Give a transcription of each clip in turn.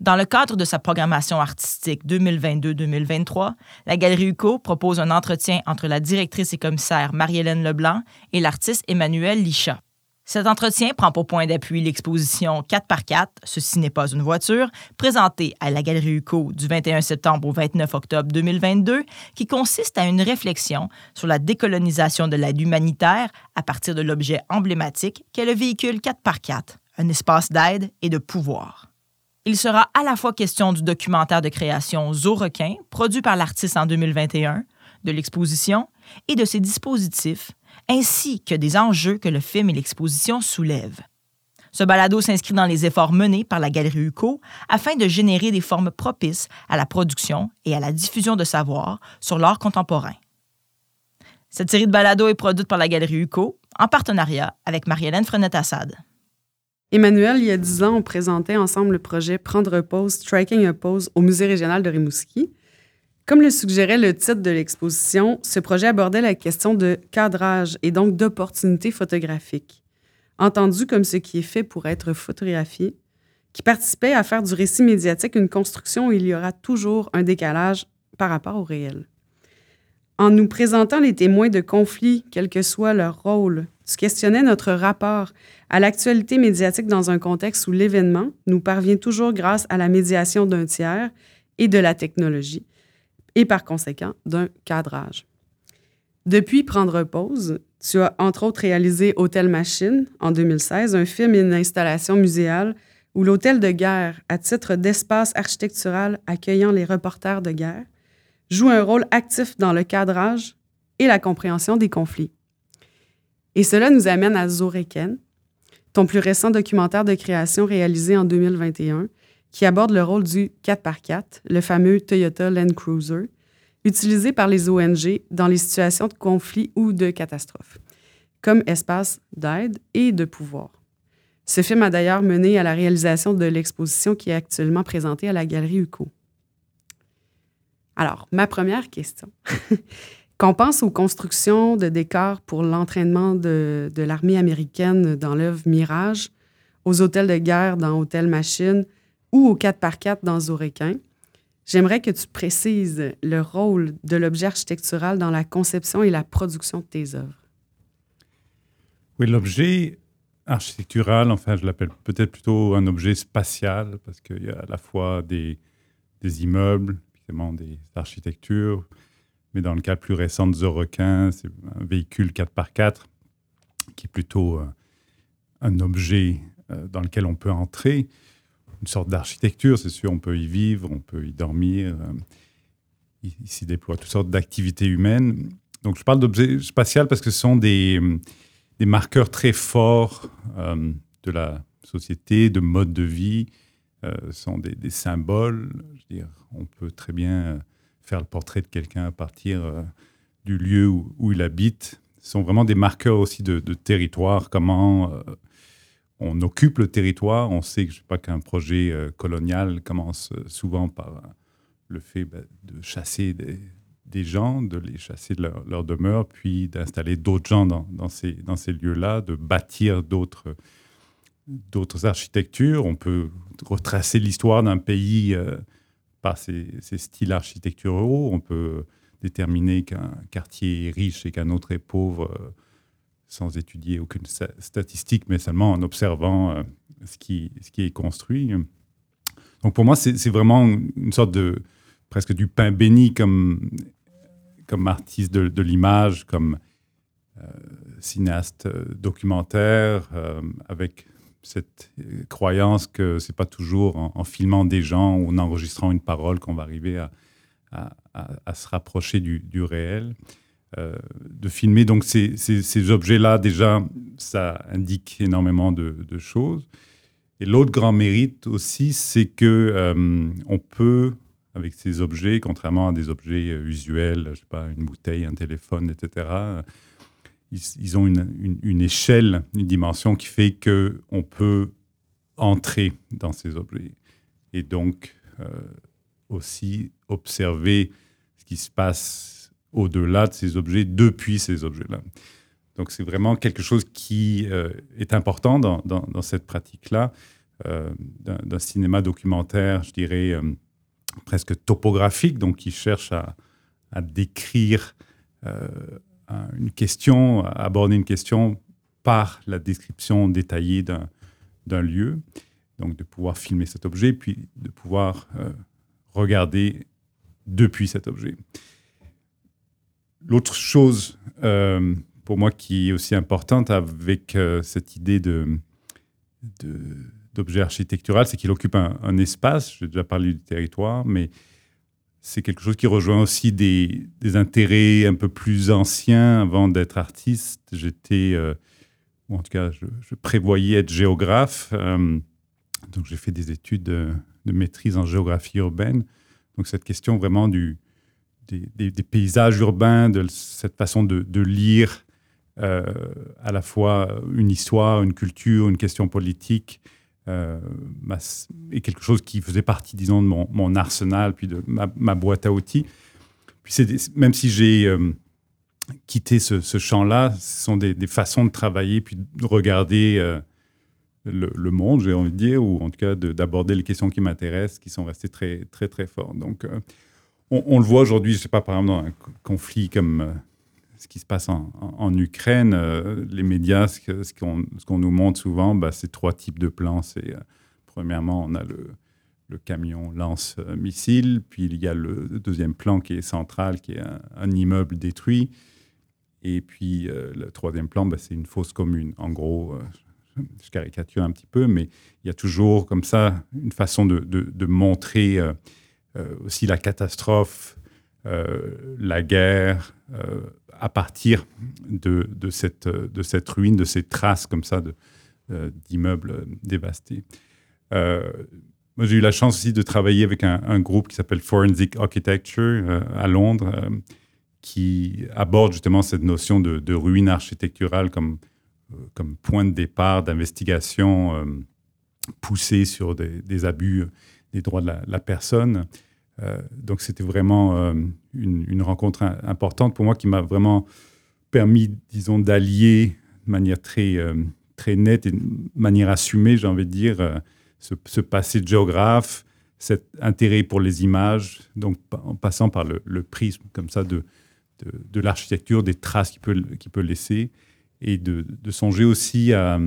Dans le cadre de sa programmation artistique 2022-2023, la Galerie UCO propose un entretien entre la directrice et commissaire Marie-Hélène Leblanc et l'artiste Emmanuel Lichat. Cet entretien prend pour point d'appui l'exposition 4x4, Ceci n'est pas une voiture, présentée à la Galerie UCO du 21 septembre au 29 octobre 2022, qui consiste à une réflexion sur la décolonisation de l'aide humanitaire à partir de l'objet emblématique qu'est le véhicule 4x4, un espace d'aide et de pouvoir. Il sera à la fois question du documentaire de création Zoo Requin, produit par l'artiste en 2021, de l'exposition et de ses dispositifs ainsi que des enjeux que le film et l'exposition soulèvent. Ce balado s'inscrit dans les efforts menés par la Galerie UCO afin de générer des formes propices à la production et à la diffusion de savoir sur l'art contemporain. Cette série de balados est produite par la Galerie UCO en partenariat avec Marie-Hélène Frenette-Assad. Emmanuel, il y a dix ans, on présentait ensemble le projet Prendre pause, Striking a pose au Musée régional de Rimouski. Comme le suggérait le titre de l'exposition, ce projet abordait la question de cadrage et donc d'opportunités photographiques, entendu comme ce qui est fait pour être photographié, qui participait à faire du récit médiatique une construction où il y aura toujours un décalage par rapport au réel. En nous présentant les témoins de conflits, quel que soit leur rôle, tu questionnais notre rapport à l'actualité médiatique dans un contexte où l'événement nous parvient toujours grâce à la médiation d'un tiers et de la technologie, et par conséquent d'un cadrage. Depuis Prendre pause, tu as entre autres réalisé Hôtel Machine en 2016, un film et une installation muséale où l'hôtel de guerre, à titre d'espace architectural accueillant les reporters de guerre, joue un rôle actif dans le cadrage et la compréhension des conflits. Et cela nous amène à Zoreken, ton plus récent documentaire de création réalisé en 2021, qui aborde le rôle du 4x4, le fameux Toyota Land Cruiser, utilisé par les ONG dans les situations de conflit ou de catastrophe, comme espace d'aide et de pouvoir. Ce film a d'ailleurs mené à la réalisation de l'exposition qui est actuellement présentée à la Galerie UCO. Alors, ma première question. Qu'on pense aux constructions de décors pour l'entraînement de, de l'armée américaine dans l'œuvre Mirage, aux hôtels de guerre dans Hôtel Machine, ou au 4x4 dans Zorequin, j'aimerais que tu précises le rôle de l'objet architectural dans la conception et la production de tes œuvres. Oui, l'objet architectural, enfin, je l'appelle peut-être plutôt un objet spatial, parce qu'il y a à la fois des, des immeubles, des architectures, mais dans le cas plus récent de Zorequin, c'est un véhicule 4x4 qui est plutôt euh, un objet euh, dans lequel on peut entrer une sorte d'architecture, c'est sûr, on peut y vivre, on peut y dormir. Euh, il, s'y déploie toutes sortes d'activités humaines. Donc je parle d'objets spatial parce que ce sont des, marqueurs très forts de la société, de mode de vie. Euh, sont des, symboles. Je dire, on peut très bien faire le portrait de quelqu'un à partir du lieu où, il habite. Ce sont vraiment des marqueurs aussi de, territoire, comment on occupe le territoire. On sait que je sais pas qu'un projet euh, colonial commence euh, souvent par euh, le fait ben, de chasser des, gens, de les chasser de leur, demeure, puis d'installer d'autres gens dans ces lieux-là, de bâtir d'autres d'autres architectures. On peut retracer l'histoire d'un pays par ses, styles architecturaux. On peut déterminer qu'un quartier est riche et qu'un autre est pauvre sans étudier aucune statistique, mais seulement en observant euh, ce, qui, est construit. Donc pour moi, c'est vraiment une sorte de presque du pain béni comme, comme artiste de, l'image, comme euh, cinéaste euh, documentaire, avec cette croyance que c'est pas toujours en, filmant des gens ou en enregistrant une parole qu'on va arriver à, se rapprocher du, réel. Euh, de filmer. Donc ces, objets-là, déjà, ça indique énormément de, choses. Et l'autre grand mérite aussi, c'est que euh, on peut, avec ces objets, contrairement à des objets euh, usuels, je sais pas, une bouteille, un téléphone, etc., ils, ont une, échelle, une dimension qui fait que on peut entrer dans ces objets et donc aussi observer ce qui se passe au-delà de ces objets, depuis ces objets-là. Donc c'est vraiment quelque chose qui euh, est important dans, cette pratique-là. d'un cinéma documentaire, je dirais, presque topographique, donc qui cherche à décrire une question, à aborder une question par la description détaillée d'un lieu. Donc de pouvoir filmer cet objet, puis de pouvoir euh, regarder depuis cet objet. L'autre chose euh, pour moi qui est aussi importante avec euh, cette idée de, d'objet architectural, c'est qu'il occupe un espace. J'ai déjà parlé du territoire, mais c'est quelque chose qui rejoint aussi des, intérêts un peu plus anciens. Avant d'être artiste, j'étais, euh, ou en tout cas, je, prévoyais être géographe. Euh, donc, j'ai fait des études de, maîtrise en géographie urbaine. Donc, cette question vraiment du, des, paysages urbains, de cette façon de, lire euh, à la fois une histoire, une culture, une question politique, euh, est quelque chose qui faisait partie, disons, de mon, arsenal, puis de ma, boîte à outils. Puis même si j'ai euh, quitté ce, champ-là, ce sont des, façons de travailler, puis de regarder euh, le, monde, j'ai envie de dire, ou en tout cas d'aborder les questions qui m'intéressent, qui sont restées très, très, très fortes. Donc, on, on, le voit aujourd'hui, je ne sais pas, par exemple, dans un conflit comme ce qui se passe en, Ukraine, euh, les médias, ce qu'on nous montre souvent, bah, c'est trois types de plans. Euh, premièrement, on a le, camion lance-missile, puis il y a le deuxième plan qui est central, qui est un, immeuble détruit, et puis euh, le troisième plan, bah, c'est une fosse commune. En gros, je caricature un petit peu, mais il y a toujours comme ça une façon de montrer aussi la catastrophe, la guerre à partir de, cette, ruine, de ces traces comme ça euh, d'immeubles dévastés. Euh, j'ai eu la chance aussi de travailler avec un, groupe qui s'appelle Forensic Architecture euh, à Londres, qui aborde justement cette notion de, ruine architecturale comme, point de départ d'investigation poussée sur des, abus des droits de la personne. Euh, donc c'était vraiment euh, une, rencontre importante pour moi qui m'a vraiment permis, disons, d'allier de manière très, euh, très nette et de manière assumée, j'ai envie de dire, ce, passé de géographe, cet intérêt pour les images, donc en passant par le, prisme comme ça de, de, l'architecture, des traces qu'il peut, peut laisser, et de, de songer aussi à,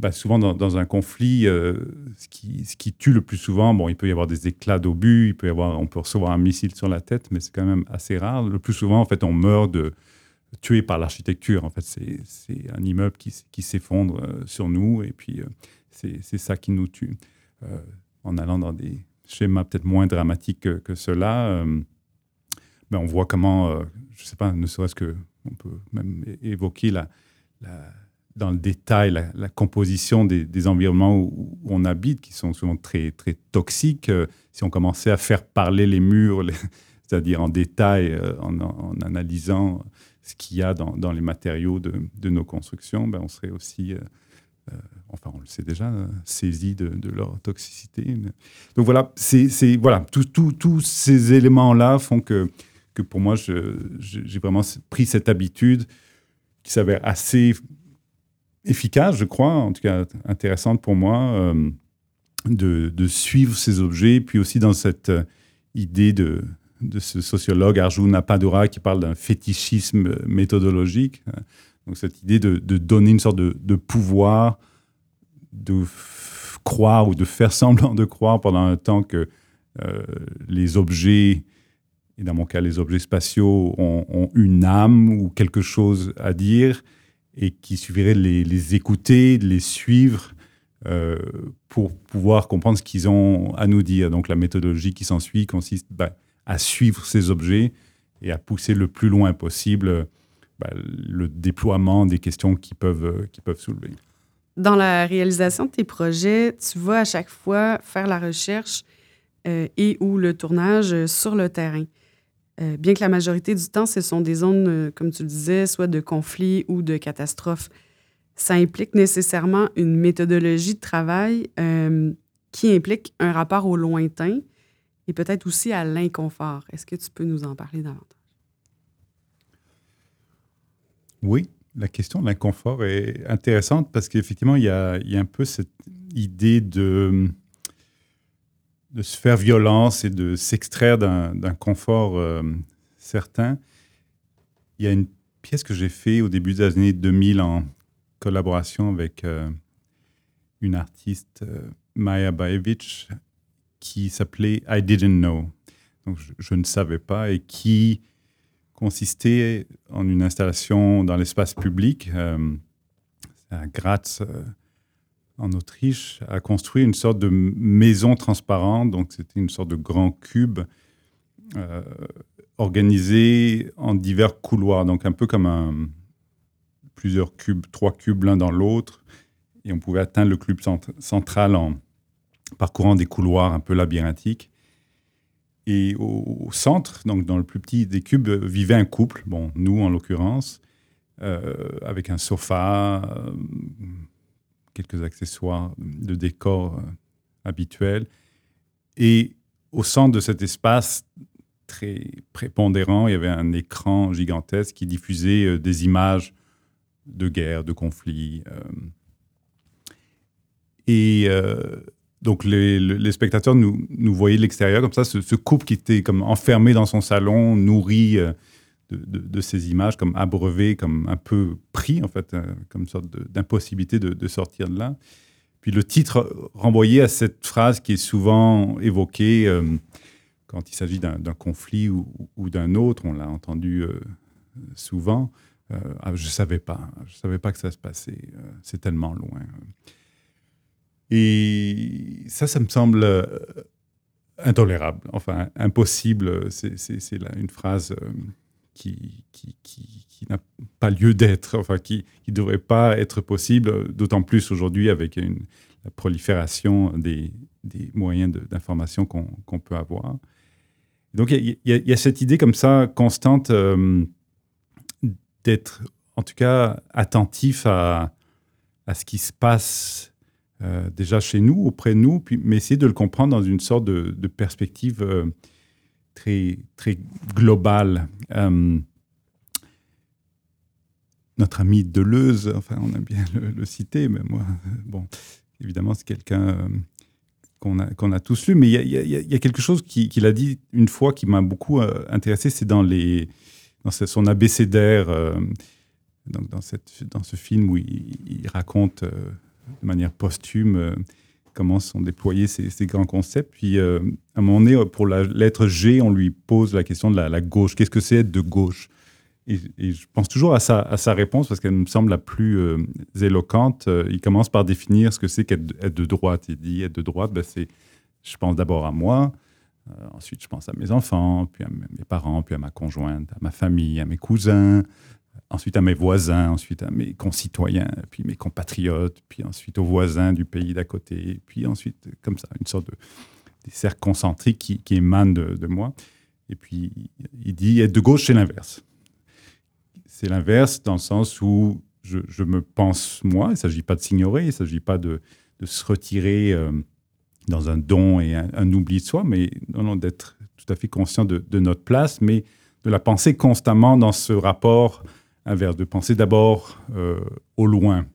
bah, souvent dans, un conflit, euh, ce, qui, tue le plus souvent, bon, il peut y avoir des éclats d'obus, il peut y avoir, on peut recevoir un missile sur la tête, mais c'est quand même assez rare. Le plus souvent, en fait, on meurt de tué par l'architecture. En fait, c'est un immeuble qui, qui s'effondre euh, sur nous, et puis euh, c'est ça qui nous tue. en allant dans des schémas peut-être moins dramatiques que, que cela, ben, on voit comment, je ne sais pas, ne serait-ce que, on peut même évoquer la dans le détail la, composition des, environnements où, on habite, qui sont souvent très, très toxiques. Euh, si on commençait à faire parler les murs, c'est-à-dire en détail, euh, en, analysant ce qu'il y a dans, les matériaux de, nos constructions, ben on serait aussi, euh, enfin on le sait déjà, saisi de, leur toxicité. Donc voilà, c'est, voilà tous ces éléments-là font que, que pour moi, j'ai vraiment pris cette habitude qui s'avère assez efficace, je crois, en tout cas intéressante pour moi, euh, de, suivre ces objets, puis aussi dans cette euh, idée de, ce sociologue Arjuna Padura qui parle d'un fétichisme méthodologique. Hein. Donc cette idée de, donner une sorte de, pouvoir, de croire ou de faire semblant de croire pendant un temps que euh, les objets, et dans mon cas les objets spatiaux, ont, une âme ou quelque chose à dire, et qu'il suffirait de les, écouter, de les suivre euh, pour pouvoir comprendre ce qu'ils ont à nous dire. Donc la méthodologie qui s'ensuit consiste bah, à suivre ces objets et à pousser le plus loin possible bah, le déploiement des questions qu'ils peuvent, qui peuvent soulever. Dans la réalisation de tes projets, tu vas à chaque fois faire la recherche euh, et ou le tournage sur le terrain. Euh, bien que la majorité du temps, ce sont des zones, euh, comme tu le disais, soit de conflit ou de catastrophe, ça implique nécessairement une méthodologie de travail euh, qui implique un rapport au lointain et peut-être aussi à l'inconfort. Est-ce que tu peux nous en parler davantage? Oui, la question de l'inconfort est intéressante parce qu'effectivement, il y a, un peu cette, idée de, de se faire violence et de s'extraire d'un confort euh, certain. Il y a une pièce que j'ai faite au début des années 2000 en collaboration avec euh, une artiste, Maya Baevich, qui s'appelait I Didn't Know. Donc, je, ne savais pas et qui consistait en une installation dans l'espace public à Graz, euh, en Autriche, a construit une sorte de maison transparente. Donc, c'était une sorte de grand cube euh, organisé en divers couloirs. Donc, un peu comme plusieurs cubes, trois cubes l'un dans l'autre. Et on pouvait atteindre le cube central en parcourant des couloirs un peu labyrinthiques. Et au, centre, donc dans le plus petit des cubes, vivait un couple, bon, nous en l'occurrence, euh, avec un sofa, euh, quelques accessoires de décor euh, habituels. Et au centre de cet espace très prépondérant, il y avait un écran gigantesque qui diffusait des images de guerre, de conflits. et donc les, spectateurs nous, voyaient de l'extérieur comme ça, ce, couple qui était comme enfermé dans son salon, nourri de, ces images comme abreuvées, comme un peu pris, en fait, euh, comme une sorte d'impossibilité de, sortir de là. Puis le titre renvoyait à cette phrase qui est souvent évoquée euh, quand il s'agit d'un conflit ou, d'un autre, on l'a entendu euh, souvent. Ah, je ne savais pas, je savais pas que ça se passait, c'est tellement loin. Et ça, ça me semble intolérable, enfin impossible. C'est une phrase qui, qui, qui, n'a pas lieu d'être, enfin qui ne devrait pas être possible, d'autant plus aujourd'hui avec une, la prolifération des, des moyens d'information qu'on peut avoir. Donc il y, a cette idée comme ça constante euh, d'être en tout cas attentif à, à, ce qui se passe euh, déjà chez nous, auprès de nous, puis, mais essayer de le comprendre dans une sorte de, de perspective euh, très, global. Euh, notre ami Deleuze, enfin, on aime bien le, citer, mais moi, bon, évidemment, c'est quelqu'un euh, qu'on a, qu'on a tous lu, mais il y, a, quelque chose qu'il a dit une fois qui m'a beaucoup euh, intéressé, c'est dans, dans son abécédaire, donc dans, cette, dans ce film où il, raconte de manière posthume comment sont déployés ces, grands concepts. Puis, euh, à un moment donné, pour la lettre G, on lui pose la question de la, gauche. Qu'est-ce que c'est être de gauche? Et, je pense toujours à sa, réponse parce qu'elle me semble la plus euh, éloquente. Euh, il commence par définir ce que c'est qu'être de droite. Il dit être de droite, ben, c'est, je pense d'abord à moi, ensuite je pense à mes enfants, puis à mes parents, puis à ma conjointe, à ma famille, à mes cousins, ensuite à mes voisins, ensuite à mes concitoyens, puis mes compatriotes, puis ensuite aux voisins du pays d'à côté, puis ensuite comme ça, une sorte de des cercles concentriques qui, émanent de, moi. Et puis il dit être de gauche, c'est l'inverse. C'est l'inverse dans le sens où je, me pense moi, il ne s'agit pas de s'ignorer, il ne s'agit pas de, se retirer euh, dans un don et un, oubli de soi, mais non, non d'être tout à fait conscient de, de, notre place, mais de la penser constamment dans ce rapport inverse, de penser d'abord euh, au loin.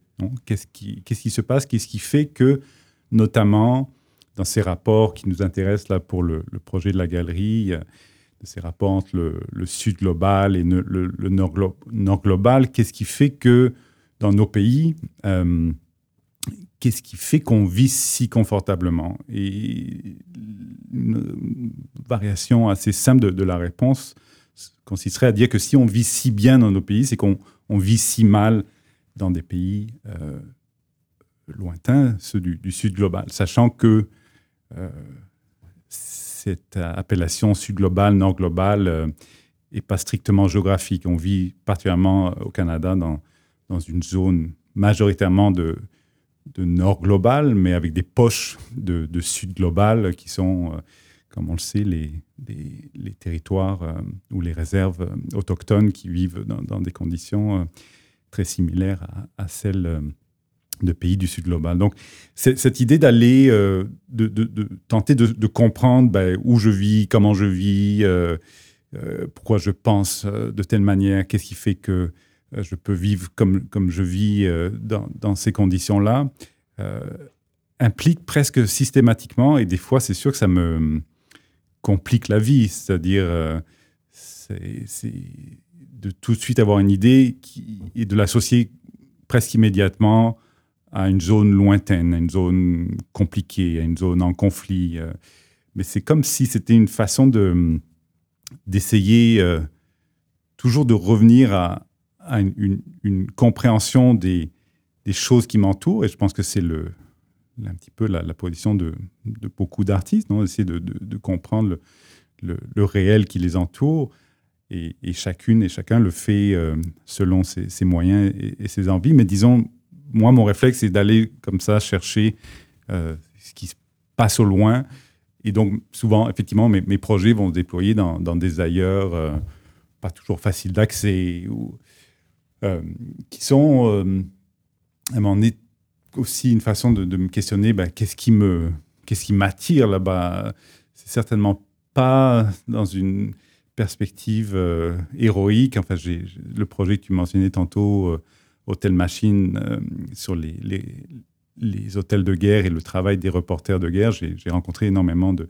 Qu'est-ce qui, se passe? Qu'est-ce qui fait que, notamment, dans ces rapports qui nous intéressent là pour le, projet de la galerie, de ces rapports entre le, sud global et le, nord, global, qu'est-ce qui fait que dans nos pays, euh, qu'est-ce qui fait qu'on vit si confortablement? Et une variation assez simple de la réponse consisterait à dire que si on vit si bien dans nos pays, c'est qu'on vit si mal dans des pays euh, lointains, ceux du, sud global, sachant que euh, cette appellation sud global, nord global n'est euh, pas strictement géographique. On vit particulièrement au Canada dans, dans une zone majoritairement de, de nord global, mais avec des poches de, de sud global qui sont comme on le sait, les, territoires euh, ou les réserves euh, autochtones qui vivent dans, des conditions euh, très similaires à, celles de pays du Sud global. Donc, cette idée d'aller, de, tenter de, comprendre ben, où je vis, comment je vis, pourquoi je pense de telle manière, qu'est-ce qui fait que je peux vivre comme, comme je vis dans ces conditions-là, implique presque systématiquement, et des fois, c'est sûr que ça me complique la vie, c'est-à-dire c'est de tout de suite avoir une idée et de l'associer presque immédiatement à une zone lointaine, à une zone compliquée, à une zone en conflit. Euh. mais c'est comme si c'était une façon de d'essayer euh, toujours de revenir à, une, compréhension des, des, choses qui m'entourent. Et je pense que c'est le, un petit peu la, position de, beaucoup d'artistes, essayer de, de, comprendre le, réel qui les entoure. Et, chacune et chacun le fait euh, selon ses, moyens et, ses envies. Mais disons, moi, mon réflexe, c'est d'aller comme ça chercher euh, ce qui se passe au loin. Et donc, souvent, effectivement, mes, projets vont se déployer dans, des ailleurs euh, pas toujours faciles d'accès ou qui sont à un moment donné aussi une façon de, me questionner ben, qu'est-ce qui me qu'est-ce qui m'attire là-bas? C'est certainement pas dans une perspective héroïque. Enfin, le projet que tu mentionnais tantôt hôtel machine euh, sur les, les, hôtels de guerre et le travail des reporters de guerre. J'ai rencontré énormément de,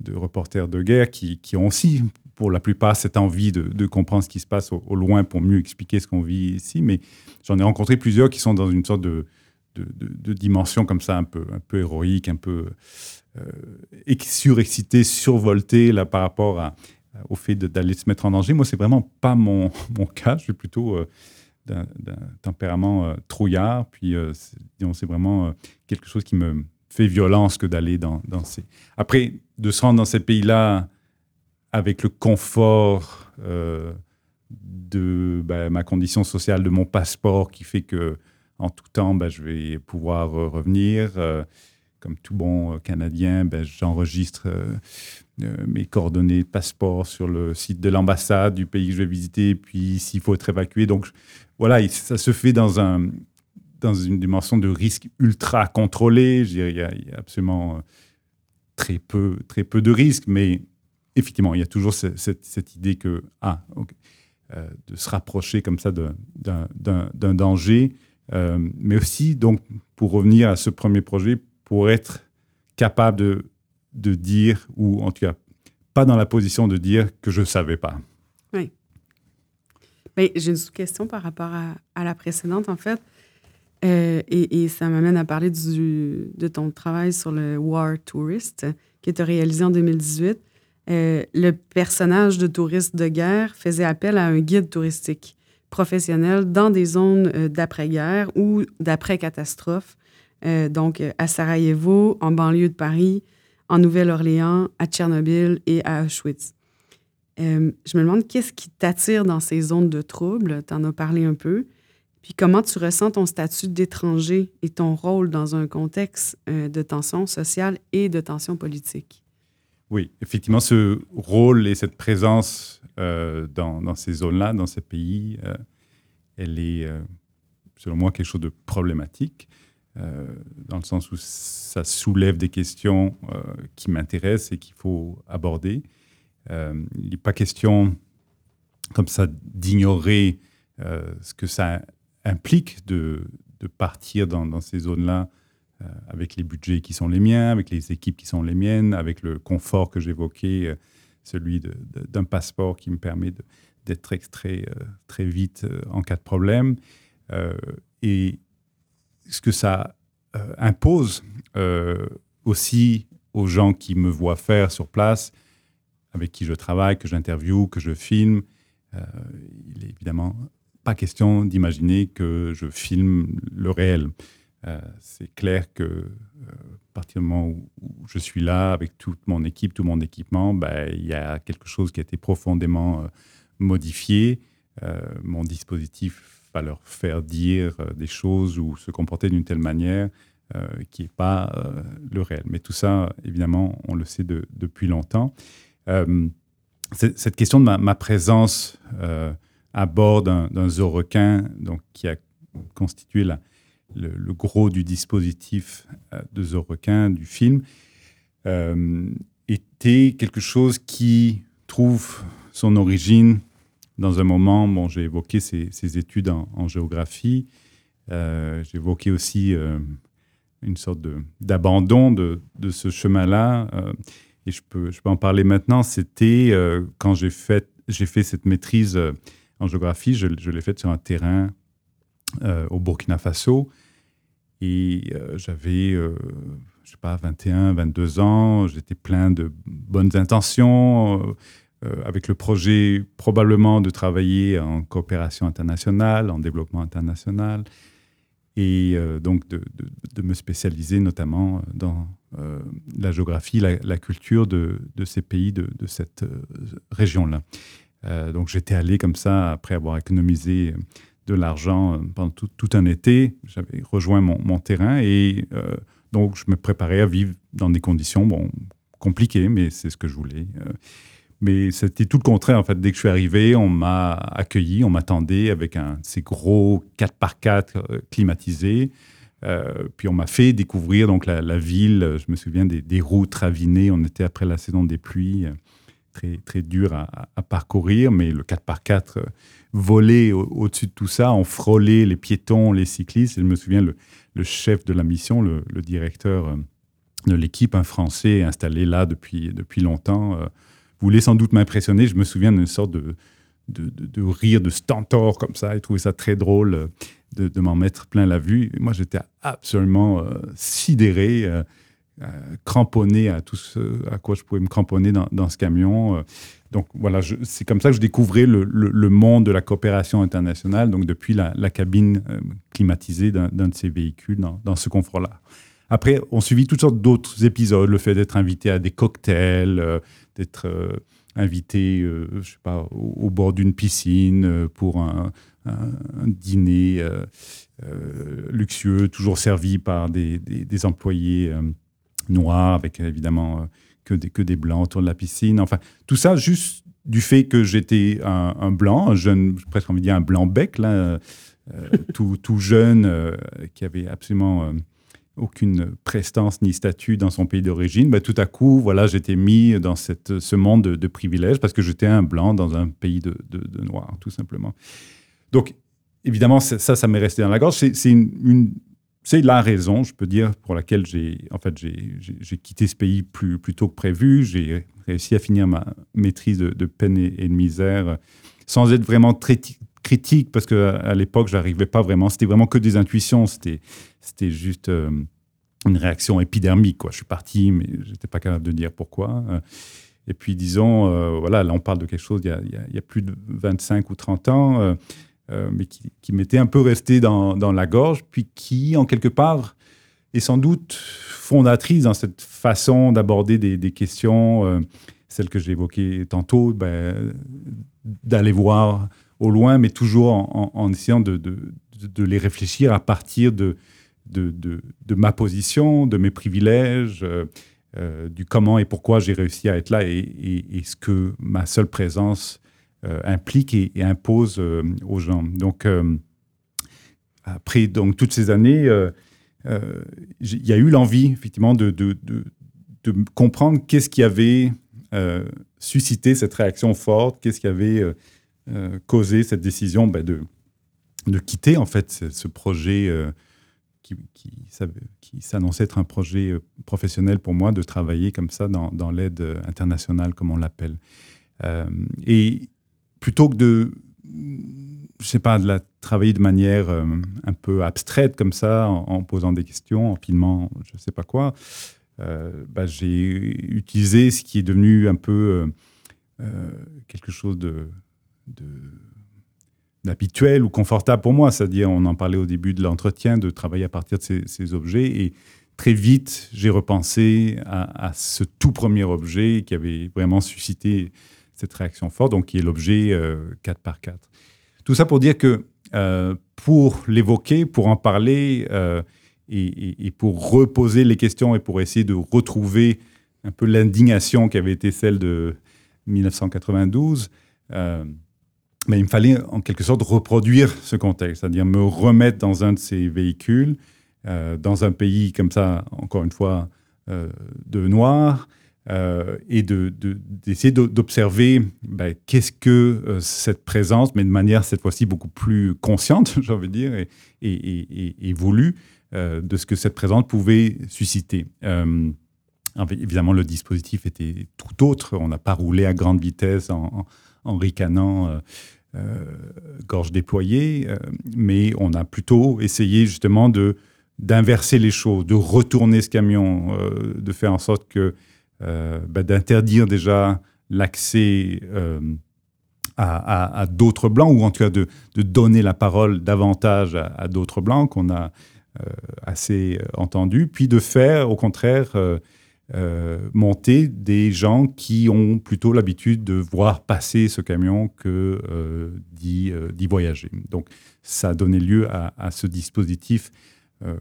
de reporters de guerre qui, qui, ont aussi, pour la plupart, cette envie de, de comprendre ce qui se passe au, loin pour mieux expliquer ce qu'on vit ici. Mais j'en ai rencontré plusieurs qui sont dans une sorte de, de, dimension comme ça, un peu, un peu héroïque, un peu euh, surexcité, survolté là, par rapport au fait d'aller se mettre en danger. Moi, c'est vraiment pas mon, mon cas. Je suis plutôt... Euh, d'un tempérament euh, trouillard. Puis, euh, c'est vraiment quelque chose qui me fait violence que d'aller dans, dans, ces... Après, de se rendre dans ces pays-là avec le confort de ben, ma condition sociale, de mon passeport qui fait que en tout temps, ben, je vais pouvoir revenir. comme tout bon Canadien, ben, j'enregistre mes coordonnées de passeport sur le site de l'ambassade du pays que je vais visiter, puis s'il faut être évacué. Donc, voilà, ça se fait dans, un, dans une dimension de risque ultra contrôlé. Il y a, absolument euh, très peu, très peu de risques, mais effectivement, il y a toujours cette, idée que, ah, euh, de se rapprocher comme ça d'un danger, euh, mais aussi, donc, pour revenir à ce premier projet, pour être capable de, de dire, ou en tout cas, pas dans la position de dire que je ne savais pas. Oui. J'ai une sous-question par rapport à, la précédente, en fait. Euh, et, ça m'amène à parler du, de ton travail sur le War Tourist, qui était réalisé en 2018. Euh, le personnage de touriste de guerre faisait appel à un guide touristique professionnel dans des zones euh, d'après-guerre ou d'après-catastrophe, donc à Sarajevo, en banlieue de Paris, en Nouvelle-Orléans, à Tchernobyl et à Auschwitz. Euh, je me demande qu'est-ce qui t'attire dans ces zones de trouble. Tu en as parlé un peu. Puis comment tu ressens ton statut d'étranger et ton rôle dans un contexte euh, de tension sociale et de tension politique? Oui, effectivement, ce rôle et cette présence euh, dans, ces zones-là, dans ces pays, elle est, selon moi, quelque chose de problématique, dans le sens où ça soulève des questions qui m'intéressent et qu'il faut aborder. Euh, il n'est pas question comme ça d'ignorer euh, ce que ça implique de, partir dans, ces zones-là euh, avec les budgets qui sont les miens, avec les équipes qui sont les miennes, avec le confort que j'évoquais, celui d'un passeport qui me permet d'être extrait très vite en cas de problème. et ce que ça impose aussi aux gens qui me voient faire sur place, avec qui je travaille, que j'interviewe, que je filme. Euh, il est évidemment pas question d'imaginer que je filme le réel. Euh, c'est clair que euh, à partir du moment où, je suis là avec toute mon équipe, tout mon équipement, ben, il y a quelque chose qui a été profondément modifié. mon dispositif va leur faire dire des choses ou se comporter d'une telle manière qui n'est pas le réel. Mais tout ça, évidemment, on le sait depuis longtemps. Euh, cette question de ma, présence euh, à bord d'un zoorequin, donc qui a constitué la, le, gros du dispositif euh, de zoorequin du film, était quelque chose qui trouve son origine dans un moment, bon, j'ai évoqué ces, études en, géographie, j'ai évoqué aussi une sorte d'abandon de, de, ce chemin-là. et je peux, je peux en parler maintenant. C'était quand j'ai fait, fait cette maîtrise en géographie, je l'ai faite sur un terrain au Burkina Faso. Et j'avais je sais pas, 21, 22 ans, j'étais plein de bonnes intentions, euh, euh, avec le projet probablement de travailler en coopération internationale, en développement international, et euh, donc de, me spécialiser notamment dans la géographie, la, culture de, ces pays, de, cette région-là. donc j'étais allé comme ça, après avoir économisé de l'argent pendant tout, un été, j'avais rejoint mon, mon terrain et donc, je me préparais à vivre dans des conditions, bon, compliquées, mais c'est ce que je voulais. Euh. mais c'était tout le contraire, en fait. Dès que je suis arrivé, on m'a accueilli, on m'attendait avec un ces gros 4x4 euh, climatisés. Euh, puis on m'a fait découvrir donc la, ville. Je me souviens des, routes ravinées. On était après la saison des pluies, très très dur à, parcourir, mais le 4x4 volait au-dessus de tout ça. On frôlait les piétons, les cyclistes. je me souviens le, le chef de la mission, le, directeur euh, de l'équipe, un Français installé là depuis, depuis longtemps, euh, voulait sans doute m'impressionner. Je me souviens d'une sorte de, de, rire de stentor comme ça. Il trouvait ça très drôle euh, de, m'en mettre plein la vue. moi, j'étais absolument sidéré, cramponné à tout ce à quoi je pouvais me cramponner dans, dans ce camion. Donc voilà, c'est comme ça que je découvrais le, monde de la coopération internationale, donc depuis la, cabine euh, climatisée d'un de ces véhicules dans, ce confort-là. Après, on suivit toutes sortes d'autres épisodes, le fait d'être invité à des cocktails, euh, d'être euh, invité, je sais pas, au, bord d'une piscine pour un, dîner luxueux, toujours servi par des, des employés noirs, avec évidemment que des, que des blancs autour de la piscine. Enfin, tout ça juste du fait que j'étais un, blanc, un jeune, presque envie de dire un blanc bec, là, euh, tout, tout, jeune, euh, qui avait absolument euh, aucune prestance ni statut dans son pays d'origine, bah, tout à coup, voilà, j'étais mis dans cette, ce monde de, privilèges parce que j'étais un blanc dans un pays de, de, noirs, tout simplement. Donc, évidemment, ça, ça m'est resté dans la gorge. C'est une, c'est la raison, je peux dire, pour laquelle j'ai en fait, j'ai quitté ce pays plus, tôt que prévu. J'ai réussi à finir ma maîtrise de, peine et, de misère sans être vraiment très critique, parce qu'à à, l'époque, je n'arrivais pas vraiment. C'était vraiment que des intuitions. C'était juste euh, une réaction épidermique. Je suis parti, mais je n'étais pas capable de dire pourquoi. Et puis, disons, euh, voilà, là, on parle de quelque chose il y a, plus de 25 ou 30 ans. Euh, mais qui, m'était un peu resté dans, la gorge, puis qui, en quelque part, est sans doute fondatrice dans cette façon d'aborder des, questions, euh, celles que j'ai évoquées tantôt, ben, d'aller voir au loin, mais toujours en, essayant de, les réfléchir à partir de, ma position, de mes privilèges, euh, du comment et pourquoi j'ai réussi à être là et, ce que ma seule présence euh, implique et, impose euh, aux gens. Donc, euh, après donc, toutes ces années, il y a eu l'envie, effectivement, de, comprendre qu'est-ce qui avait suscité cette réaction forte, qu'est-ce qui avait causé cette décision ben, de, de quitter, en fait, ce, projet qui, s'annonçait être un projet professionnel pour moi, de travailler comme ça dans l'aide internationale, comme on l'appelle. et plutôt que de, je pas, de la travailler de manière euh, un peu abstraite comme ça, en, posant des questions, en filmant, je sais pas quoi, euh, bah, j'ai utilisé ce qui est devenu un peu euh, quelque chose de, d'habituel ou confortable pour moi. C'est-à-dire, on en parlait au début de l'entretien, de travailler à partir de ces, objets. Et très vite, j'ai repensé à, ce tout premier objet qui avait vraiment suscité cette réaction forte, donc qui est l'objet 4 euh, par 4. Tout ça pour dire que euh, pour l'évoquer, pour en parler euh, et, pour reposer les questions et pour essayer de retrouver un peu l'indignation qui avait été celle de 1992, mais il me fallait en quelque sorte reproduire ce contexte, c'est-à-dire me remettre dans un de ces véhicules, dans un pays comme ça, encore une fois, de noirs, euh, et d'essayer de, d'observer ben, qu'est-ce que euh, cette présence, mais de manière cette fois-ci beaucoup plus consciente, j'ai envie de dire, et, voulue, de ce que cette présence pouvait susciter. évidemment, le dispositif était tout autre. On n'a pas roulé à grande vitesse en, en ricanant. gorge déployée, mais on a plutôt essayé justement de d'inverser les choses, de retourner ce camion, de faire en sorte que ben, d'interdire déjà l'accès à, d'autres blancs, ou en tout cas de, donner la parole davantage à, d'autres blancs qu'on a euh, assez euh, entendu, puis de faire au contraire euh, monter des gens qui ont plutôt l'habitude de voir passer ce camion que d'y voyager. Donc ça a donné lieu à, ce dispositif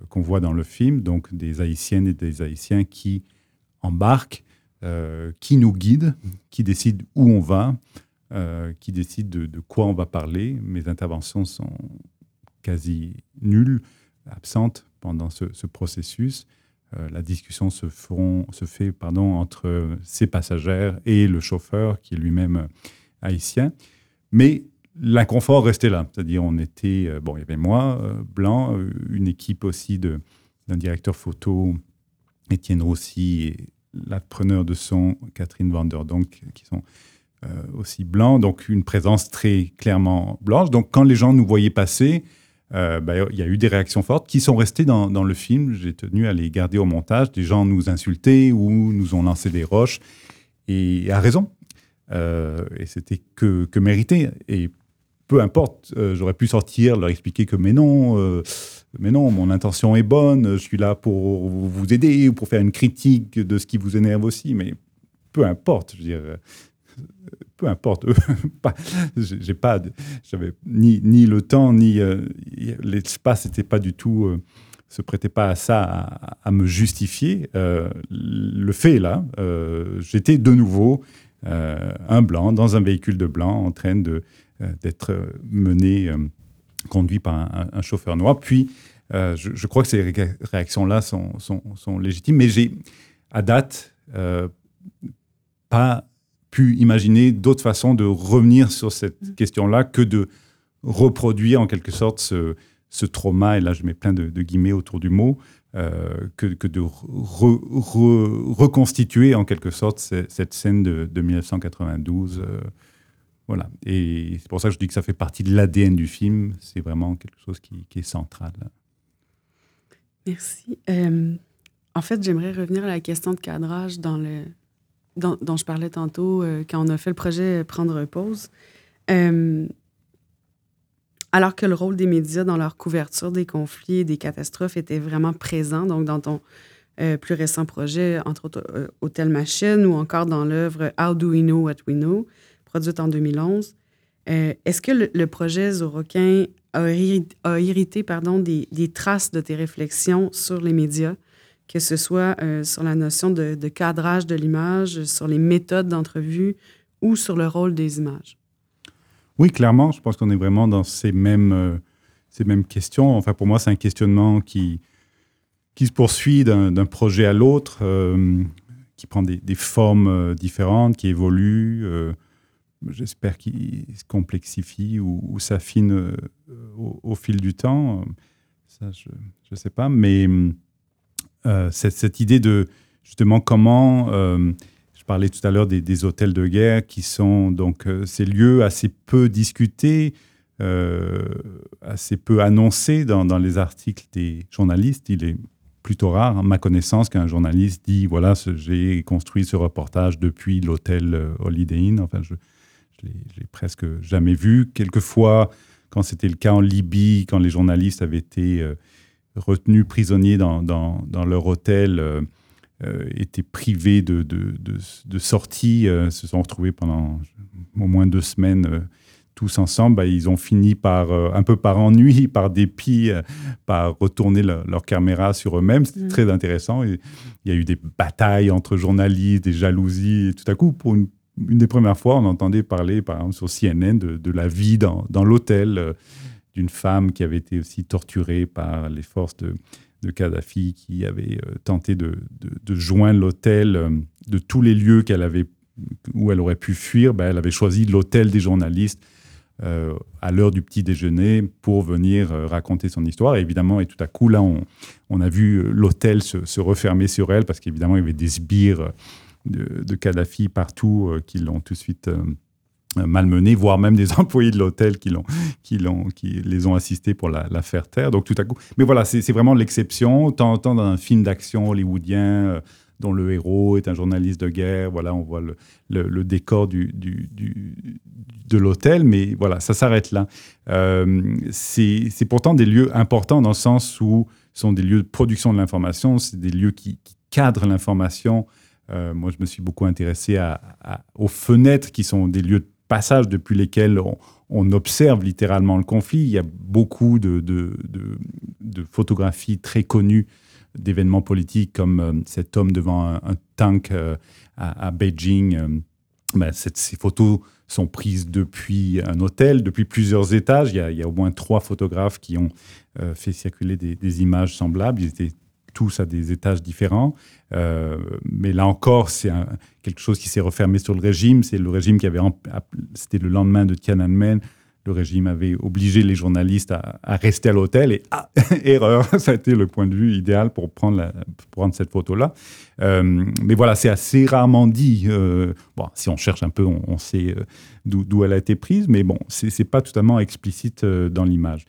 qu'on voit dans le film, donc des Haïtiennes et des Haïtiens qui embarquent, qui nous guident, qui décident où on va, euh, qui décide de, quoi on va parler. Mes interventions sont quasi nulles, absentes pendant ce, processus. Euh, la discussion se, fait entre ces passagères et le chauffeur, qui est lui-même haïtien. Mais l'inconfort restait là. C'est-à-dire, on était, euh, bon, il y avait moi, blanc, une équipe aussi d'un directeur photo, Étienne Rossi, et l'appreneur de son, Catherine Vander, donc, qui sont euh, aussi blanc, donc une présence très clairement blanche. Donc quand les gens nous voyaient passer, euh, ben, il y a eu des réactions fortes qui sont restées dans, le film. J'ai tenu à les garder au montage. Des gens nous insultaient ou nous ont lancé des roches. Et à raison. Euh, et c'était que, que, mérité. Et peu importe, j'aurais pu sortir, leur expliquer que mais non, mais non, mon intention est bonne, je suis là pour vous aider ou pour faire une critique de ce qui vous énerve aussi. Mais peu importe, je veux dire, peu importe, j'ai pas, j'avais ni, ni le temps ni euh, l'espace n'était pas du tout, euh, se prêtait pas à ça, à, me justifier. Euh, le fait est là, j'étais de nouveau un blanc dans un véhicule de blanc en train de d'être mené, conduit par un, chauffeur noir. Puis, je, je, crois que ces réactions-là sont, sont, sont, légitimes, mais j'ai à date pas pu imaginer d'autres façons de revenir sur cette mm. question-là que de reproduire en quelque sorte ce, trauma, et là je mets plein de, guillemets autour du mot, euh, que, de reconstituer en quelque sorte cette, scène de, 1992. Voilà. Et c'est pour ça que je dis que ça fait partie de l'ADN du film. C'est vraiment quelque chose qui, est central. Merci. Euh, en fait, j'aimerais revenir à la question de cadrage dans le, dont, je parlais tantôt euh, quand on a fait le projet Prendre pause. Euh, alors que le rôle des médias dans leur couverture des conflits et des catastrophes était vraiment présent, donc dans ton plus récent projet, entre autres Hôtel Machine ou encore dans l'œuvre How Do We Know What We Know, produite en 2011, est-ce que le, projet Zoroquin a, hérité, pardon, des, des, traces de tes réflexions sur les médias? Que ce soit euh, sur la notion de, cadrage de l'image, sur les méthodes d'entrevue ou sur le rôle des images? Oui, clairement, je pense qu'on est vraiment dans ces mêmes, euh, ces mêmes questions. Enfin, pour moi, c'est un questionnement qui, qui se poursuit d'un projet à l'autre, euh, qui prend des, formes différentes, qui évolue. J'espère qu'il se complexifie ou, s'affine au, au, fil du temps. Ça, je ne sais pas, mais euh, cette, idée de justement comment, euh, je parlais tout à l'heure des, hôtels de guerre qui sont donc euh, ces lieux assez peu discutés, assez peu annoncés dans, les articles des journalistes. Il est plutôt rare, à ma connaissance, qu'un journaliste dit voilà, j'ai construit ce reportage depuis l'hôtel Holiday Inn. Enfin, je, je l'ai presque jamais vu. Quelquefois, quand c'était le cas en Libye, quand les journalistes avaient été retenus prisonniers dans, dans, leur hôtel, euh, euh, étaient privés de, de, de, sortie, euh, se sont retrouvés pendant au moins deux semaines tous ensemble, bah, ils ont fini par, un peu par ennui, par dépit, par retourner leur caméra sur eux-mêmes. C'était mm. très intéressant. il y a eu des batailles entre journalistes, des jalousies. Et tout à coup, pour une, une, des premières fois, on entendait parler, par exemple, sur CNN, de, la vie dans, l'hôtel d'une femme qui avait été aussi torturée par les forces de, Kadhafi, qui avait euh, tenté de, joindre l'hôtel euh, de tous les lieux avait, où elle aurait pu fuir. Ben, elle avait choisi l'hôtel des journalistes à l'heure du petit déjeuner pour venir raconter son histoire. Et évidemment, et tout à coup, là, on, a vu l'hôtel se, refermer sur elle parce qu'évidemment, il y avait des sbires de, Kadhafi partout qui l'ont tout de suite euh, malmenés, voire même des employés de l'hôtel qui, l'ont, qui, l'ont, qui les ont assistés pour la, faire taire. Donc tout à coup, mais voilà, c'est, vraiment l'exception. Tant, dans un film d'action hollywoodien euh, dont le héros est un journaliste de guerre, voilà, on voit le, décor du, de l'hôtel, mais voilà, ça s'arrête là. Euh, c'est, c'est pourtant des lieux importants dans le sens où sont des lieux de production de l'information, c'est des lieux qui, qui cadrent l'information. Moi, je me suis beaucoup intéressé à, aux fenêtres qui sont des lieux de passages depuis lesquels on, observe littéralement le conflit. Il y a beaucoup de, photographies très connues d'événements politiques comme euh, cet homme devant un, tank euh, à, Beijing. Euh, ben, ces photos sont prises depuis un hôtel, depuis plusieurs étages. Il y a, au moins trois photographes qui ont fait circuler des, images semblables. Tous à des étages différents. Euh, mais là encore, c'est quelque chose qui s'est refermé sur le régime. C'est le régime qui avait. C'était le lendemain de Tiananmen. Le régime avait obligé les journalistes à, rester à l'hôtel. Et ah, erreur, ça a été le point de vue idéal pour prendre, la, prendre cette photo-là. Euh, mais voilà, c'est assez rarement dit. Euh, bon, si on cherche un peu, on, sait d'où elle a été prise. Mais bon, c'est pas totalement explicite dans l'image.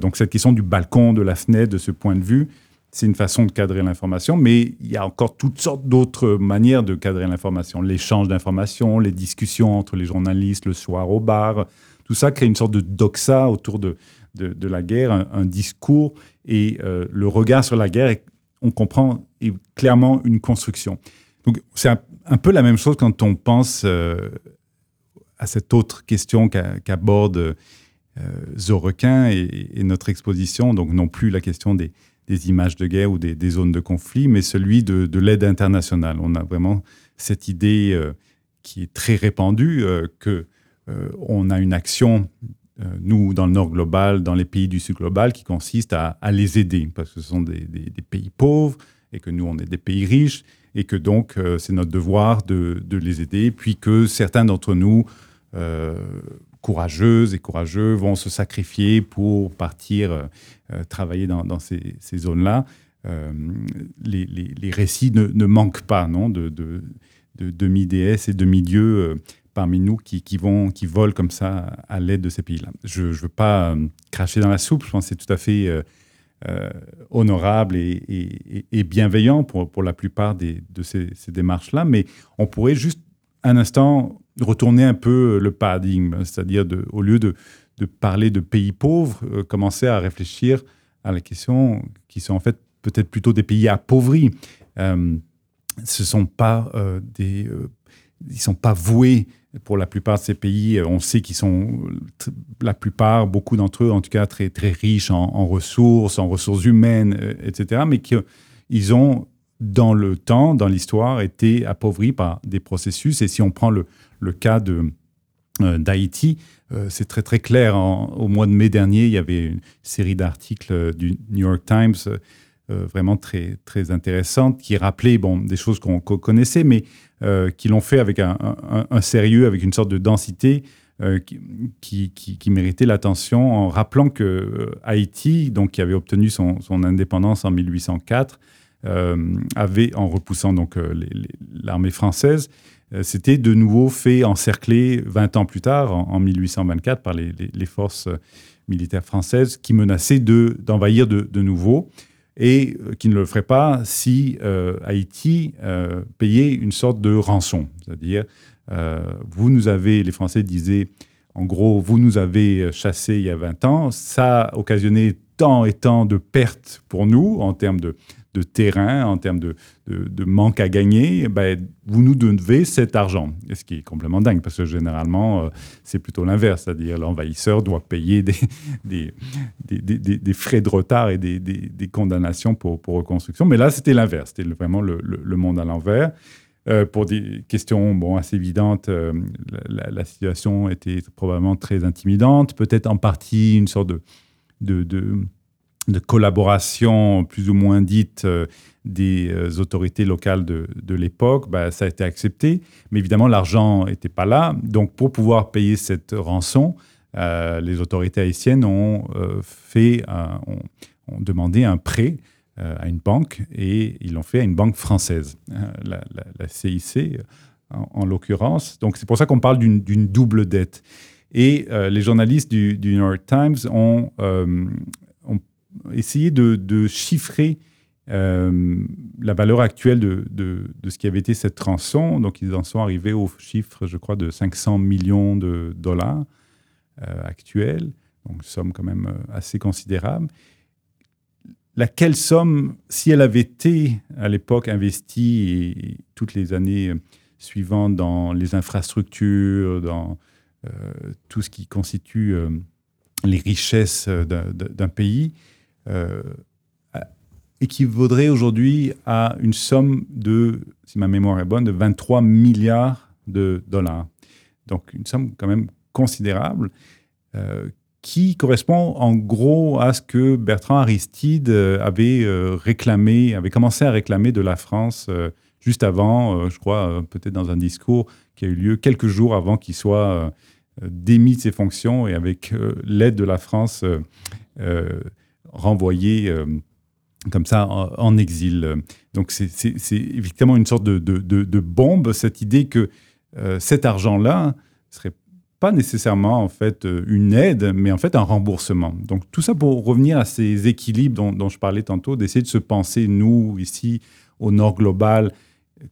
donc cette question du balcon, de la fenêtre, de ce point de vue, c'est une façon de cadrer l'information, mais il y a encore toutes sortes d'autres manières de cadrer l'information. L'échange d'informations, les discussions entre les journalistes le soir au bar, tout ça crée une sorte de doxa autour de, de, la guerre, un, discours et euh, le regard sur la guerre, on comprend clairement une construction. Donc c'est un, peu la même chose quand on pense euh, à cette autre question qu'aborde euh, Zorequin et, et, notre exposition, donc non plus la question des, des images de guerre ou des, zones de conflit, mais celui de, l'aide internationale. On a vraiment cette idée euh, qui est très répandue euh, que euh, on a une action, nous, dans le Nord global, dans les pays du Sud global, qui consiste à, les aider, parce que ce sont des, pays pauvres et que nous, on est des pays riches, et que donc c'est notre devoir de, de, les aider, puis que certains d'entre nous courageuses et courageux vont se sacrifier pour partir euh, euh, travailler dans, ces, zones-là. Euh, les, récits ne, manquent pas non, de, de, de demi-déesses et demi-dieux parmi nous qui, vont, qui volent comme ça à l'aide de ces pays-là. Je ne veux pas cracher dans la soupe, je pense que c'est tout à fait honorable et, bienveillant pour, pour la plupart des, de ces démarches-là, mais on pourrait juste un instant retourner un peu le paradigme, c'est-à-dire au lieu de, parler de pays pauvres, euh, commencer à réfléchir à la question qui sont en fait peut-être plutôt des pays appauvris. Euh, ce sont pas euh, des, ils sont pas voués pour la plupart de ces pays. On sait qu'ils sont la plupart, beaucoup d'entre eux, en tout cas très très riches en ressources, en ressources humaines, etc. Mais qu'ils ont dans le temps, dans l'histoire, été appauvris par des processus. Et si on prend le, le cas euh, d'Haïti, euh, c'est très très clair. au mois de mai dernier, il y avait une série d'articles euh, du New York Times vraiment très très intéressantes qui rappelaient bon des choses qu'on connaissait, mais qui l'ont fait avec un, sérieux, avec une sorte de densité qui, méritait l'attention en rappelant que Haïti, donc qui avait obtenu son indépendance en 1804, avait en repoussant donc l'armée française euh, c'était de nouveau fait encercler 20 ans plus tard, en, 1824, par les, forces euh, militaires françaises qui menaçaient d'envahir de, nouveau et euh, qui ne le feraient pas si Haïti payait une sorte de rançon. C'est-à-dire, vous nous avez, les Français disaient, en gros, vous nous avez chassés il y a 20 ans, ça a occasionné tant et tant de pertes pour nous en termes de, de terrain, en termes de, de, manque à gagner, ben, vous nous devez cet argent. Ce qui est complètement dingue, parce que généralement, euh, c'est plutôt l'inverse, c'est-à-dire l'envahisseur doit payer des, des, des, frais de retard et des, condamnations pour, pour, reconstruction. Mais là, c'était l'inverse, c'était vraiment le, le, monde à l'envers. Euh, pour des questions bon, assez évidentes, euh, la, situation était probablement très intimidante, peut-être en partie une sorte de, de de collaboration plus ou moins dite euh, des euh, autorités locales de, l'époque, bah, ça a été accepté. Mais évidemment, l'argent n'était pas là. Donc, pour pouvoir payer cette rançon, les autorités haïtiennes ont fait, ont, demandé un prêt à une banque et ils l'ont fait à une banque française, la, CIC en, l'occurrence. Donc c'est pour ça qu'on parle d'une double dette. Et les journalistes du, New York Times ont, essayé de, chiffrer euh, la valeur actuelle de, ce qui avait été cette rançon. Donc, ils en sont arrivés au chiffre, je crois, de 500 millions de dollars euh, actuels. Donc, somme quand même euh, assez considérable. Laquelle somme, si elle avait été à l'époque investie et, toutes les années suivantes dans les infrastructures, dans tout ce qui constitue les richesses d'un pays, équivaudrait aujourd'hui à une somme de, si ma mémoire est bonne, de 23 milliards de dollars. Donc une somme quand même considérable euh, qui correspond en gros à ce que Bertrand Aristide euh, avait réclamé, avait commencé à réclamer de la France juste avant, je crois, peut-être dans un discours qui a eu lieu quelques jours avant qu'il soit démis de ses fonctions et avec l'aide de la France renvoyé euh, comme ça en, exil. Donc c'est évidemment une sorte de, de, bombe, cette idée que euh, cet argent-là serait pas nécessairement en fait euh, une aide, mais en fait un remboursement. Donc tout ça pour revenir à ces équilibres dont, je parlais tantôt, d'essayer de se penser, nous, ici, au nord global,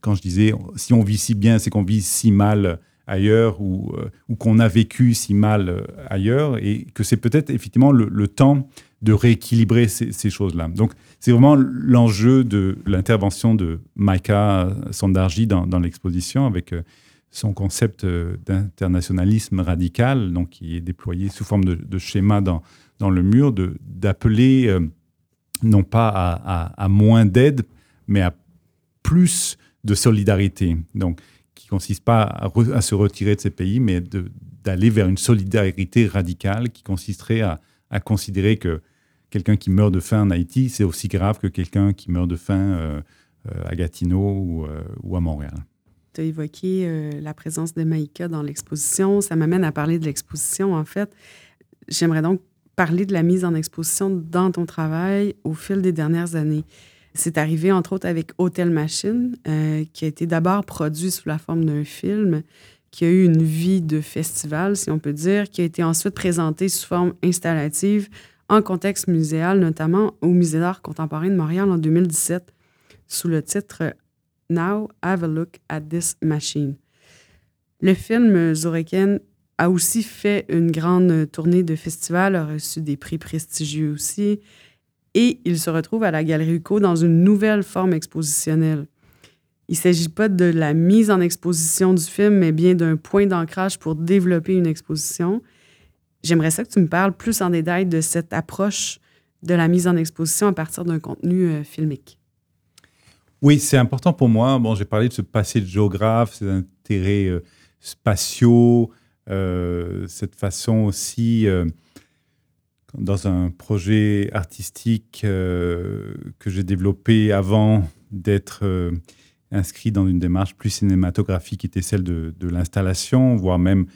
quand je disais, si on vit si bien, c'est qu'on vit si mal ailleurs ou, ou qu'on a vécu si mal ailleurs, et que c'est peut-être effectivement le, temps de rééquilibrer ces, choses-là. Donc, c'est vraiment l'enjeu de l'intervention de Maïka Sandarji dans, l'exposition avec euh, son concept euh, d'internationalisme radical, donc qui est déployé sous forme de, schéma dans, le mur, d'appeler euh, non pas à, moins d'aide, mais à plus de solidarité. Donc, qui consiste pas à, se retirer de ces pays, mais d'aller vers une solidarité radicale qui consisterait à, à considérer que quelqu'un qui meurt de faim en Haïti, c'est aussi grave que quelqu'un qui meurt de faim euh, euh, à Gatineau euh, ou, à Montréal. Tu as évoqué la présence de Maïka dans l'exposition. Ça m'amène à parler de l'exposition, en fait. J'aimerais donc parler de la mise en exposition dans ton travail au fil des dernières années. C'est arrivé, entre autres, avec Hotel Machine, qui a été d'abord produit sous la forme d'un film, qui a eu une vie de festival, si on peut dire, qui a été ensuite présenté sous forme installative en contexte muséal, notamment au Musée d'art contemporain de Montréal en 2017, sous le titre Now Have a Look at This Machine. Le film Zoreken a aussi fait une grande tournée de festivals, a reçu des prix prestigieux aussi, et il se retrouve à la Galerie UCO dans une nouvelle forme expositionnelle. Il ne s'agit pas de la mise en exposition du film, mais bien d'un point d'ancrage pour développer une exposition. J'aimerais ça que tu me parles plus en détail de cette approche de la mise en exposition à partir d'un contenu euh, filmique. Oui, c'est important pour moi. Bon, j'ai parlé de ce passé de géographe, ces intérêts euh, spatiaux, euh, cette façon aussi, dans un projet artistique que j'ai développé avant d'être inscrit dans une démarche plus cinématographique qui était celle de, l'installation, voire même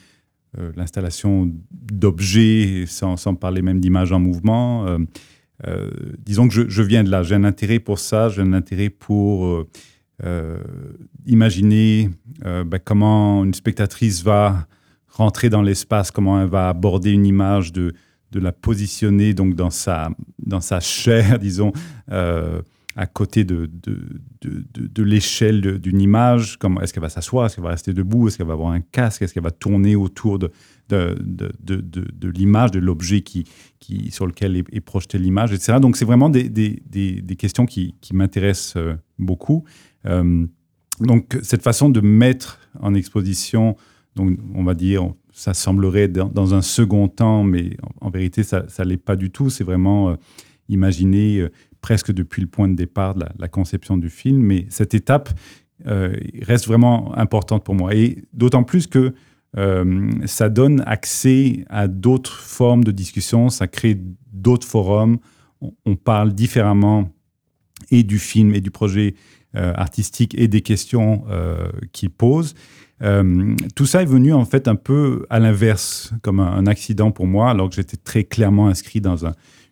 euh, l'installation d'objets, sans, parler même d'images en mouvement. Euh, euh, disons que je, viens de là, j'ai un intérêt pour ça, j'ai un intérêt pour imaginer ben, comment une spectatrice va rentrer dans l'espace, comment elle va aborder une image, de, de la positionner donc dans sa, dans sa chair, disons, à côté de, de, de, de l'échelle d'une image. Est-ce qu'elle va s'asseoir? Est-ce qu'elle va rester debout? Est-ce qu'elle va avoir un casque? Est-ce qu'elle va tourner autour de, de, l'image, de l'objet qui, qui, sur lequel est, projetée l'image, etc. Donc, c'est vraiment des, des, des, questions qui, qui m'intéressent euh, beaucoup. Euh, donc, cette façon de mettre en exposition, donc, on va dire, ça semblerait dans, un second temps, mais en, vérité, ça ne l'est pas du tout. C'est vraiment euh, imaginer presque depuis le point de départ de la, conception du film. Mais cette étape euh, reste vraiment importante pour moi. Et d'autant plus que euh, ça donne accès à d'autres formes de discussion, ça crée d'autres forums. On, parle différemment et du film et du projet euh, artistique et des questions qu'il pose. Euh, tout ça est venu en fait un peu à l'inverse, comme un, accident pour moi, alors que j'étais très clairement inscrit dans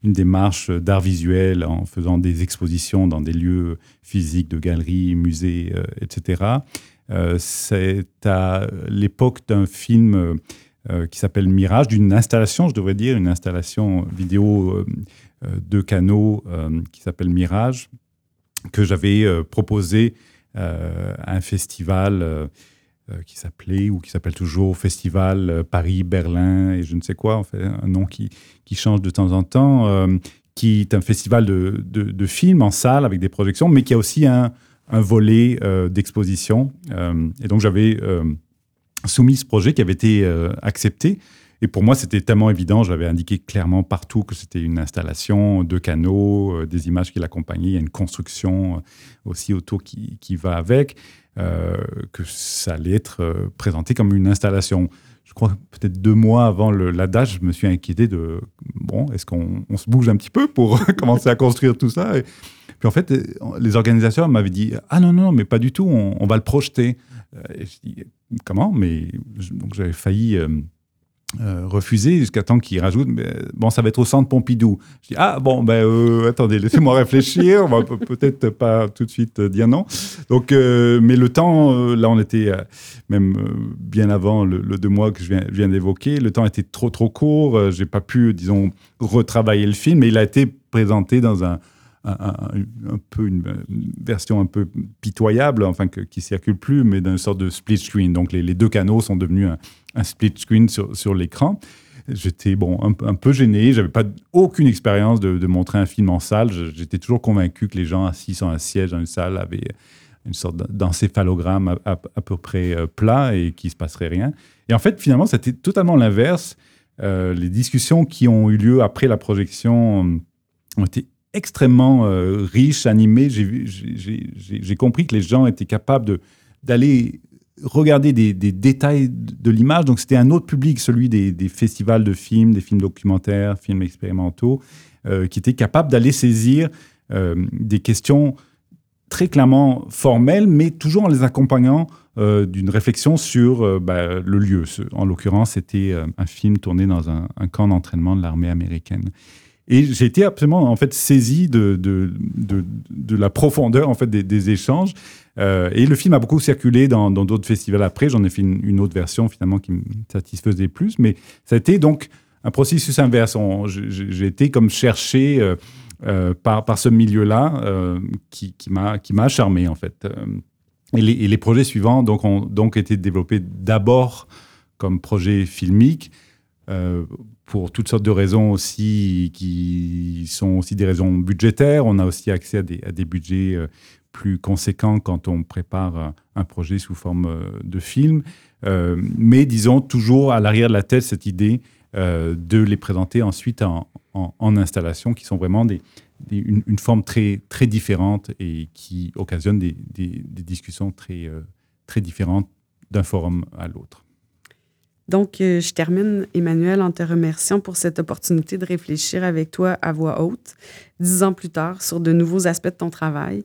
une démarche d'art visuel en faisant des expositions dans des lieux physiques de galeries, musées, euh, etc. Euh, c'est à l'époque d'un film qui s'appelle Mirage, d'une installation, je devrais dire, une installation vidéo de canaux qui s'appelle Mirage, que j'avais proposé à un festival qui s'appelait ou qui s'appelle toujours Festival euh, Paris, Berlin et je ne sais quoi, en fait, un nom qui, qui change de temps en temps, euh, qui est un festival de, de, films en salle avec des projections, mais qui a aussi un, un volet d'exposition. et donc j'avais soumis ce projet qui avait été accepté. Et pour moi, c'était tellement évident, j'avais indiqué clairement partout que c'était une installation de canaux, des images qui l'accompagnaient, il y a une construction aussi autour qui, qui va avec. Euh, que ça allait être euh, présenté comme une installation. Je crois peut-être deux mois avant la date, je me suis inquiété de bon, est-ce qu'on se bouge un petit peu pour commencer à construire tout ça? Et, Puis en fait, les organisateurs m'avaient dit ah non non mais pas du tout, on, va le projeter. Euh, et je dis comment? Mais donc j'avais failli euh, refusé jusqu'à temps qu'il rajoute bon ça va être au centre Pompidou. Je dis ah bon ben euh, attendez laissez-moi réfléchir. On va peut-être pas tout de suite dire non. Donc euh, mais le temps là on était même bien avant le, deux mois que je viens, viens d'évoquer le temps était trop trop court. J'ai pas pu disons retravailler le film mais il a été présenté dans un un, peu une, version un peu pitoyable, enfin que, qui circule plus, mais d'une sorte de split screen. Donc les, deux canaux sont devenus un, split screen sur, l'écran. J'étais bon un, peu gêné. J'avais pas aucune expérience de, montrer un film en salle. J'étais toujours convaincu que les gens assis sur un siège dans une salle avaient une sorte d'encéphalogramme à, à, peu près euh, plat et qu'il se passerait rien. Et en fait, finalement, c'était totalement l'inverse. Euh, les discussions qui ont eu lieu après la projection euh, ont été extrêmement euh, riche, animé. J'ai compris que les gens étaient capables d'aller regarder des, détails de l'image. Donc c'était un autre public, celui des, festivals de films, des films documentaires, films expérimentaux, euh, qui était capable d'aller saisir euh, des questions très clairement formelles, mais toujours en les accompagnant d'une réflexion sur bah, le lieu. En l'occurrence, c'était un film tourné dans un, un camp d'entraînement de l'armée américaine. Et j'ai été absolument en fait saisi de, de, de, la profondeur en fait des, échanges. Euh, et le film a beaucoup circulé dans d'autres festivals après. J'en ai fait une, autre version finalement qui me satisfaisait plus. Mais ça a été donc un processus inverse. J'ai été comme cherché euh, euh, par, par ce milieu-là qui, qui m'a charmé en fait. Et les, et les, projets suivants donc, ont donc été développés d'abord comme projet filmique pour toutes sortes de raisons aussi qui sont aussi des raisons budgétaires. On a aussi accès à des, budgets euh, plus conséquents quand on prépare un projet sous forme euh, de film. mais disons toujours à l'arrière de la tête cette idée de les présenter ensuite en, installation, qui sont vraiment une, forme très, très différente et qui occasionne des discussions très, très différentes d'un forum à l'autre. Donc, euh, je termine, Emmanuel, en te remerciant pour cette opportunité de réfléchir avec toi à voix haute, dix ans plus tard, sur de nouveaux aspects de ton travail,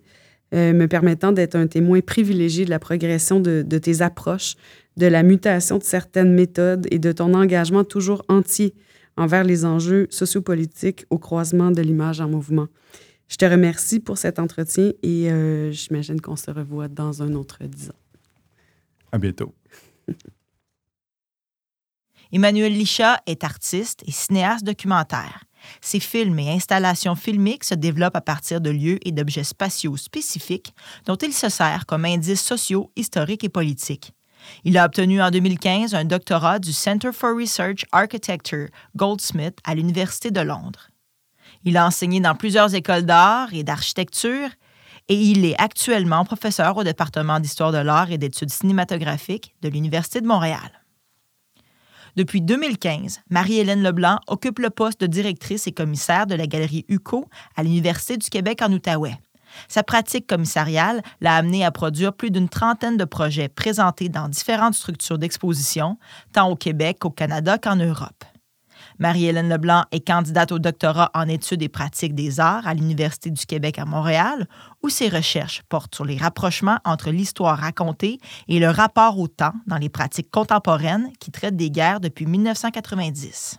euh, me permettant d'être un témoin privilégié de la progression de, de, tes approches, de la mutation de certaines méthodes et de ton engagement toujours entier envers les enjeux sociopolitiques au croisement de l'image en mouvement. Je te remercie pour cet entretien et euh, j'imagine qu'on se revoit dans un autre dix ans. À bientôt. Emmanuel Licha est artiste et cinéaste documentaire. Ses films et installations filmiques se développent à partir de lieux et d'objets spatiaux spécifiques dont il se sert comme indices sociaux, historiques et politiques. Il a obtenu en 2015 un doctorat du Center for Research Architecture Goldsmith à l'Université de Londres. Il a enseigné dans plusieurs écoles d'art et d'architecture et il est actuellement professeur au département d'histoire de l'art et d'études cinématographiques de l'Université de Montréal. Depuis 2015, Marie-Hélène Leblanc occupe le poste de directrice et commissaire de la galerie UCO à l'Université du Québec en Outaouais. Sa pratique commissariale l'a amenée à produire plus d'une trentaine de projets présentés dans différentes structures d'exposition, tant au Québec qu'au Canada qu'en Europe. Marie-Hélène Leblanc est candidate au doctorat en études et pratiques des arts à l'Université du Québec à Montréal, où ses recherches portent sur les rapprochements entre l'histoire racontée et le rapport au temps dans les pratiques contemporaines qui traitent des guerres depuis 1990.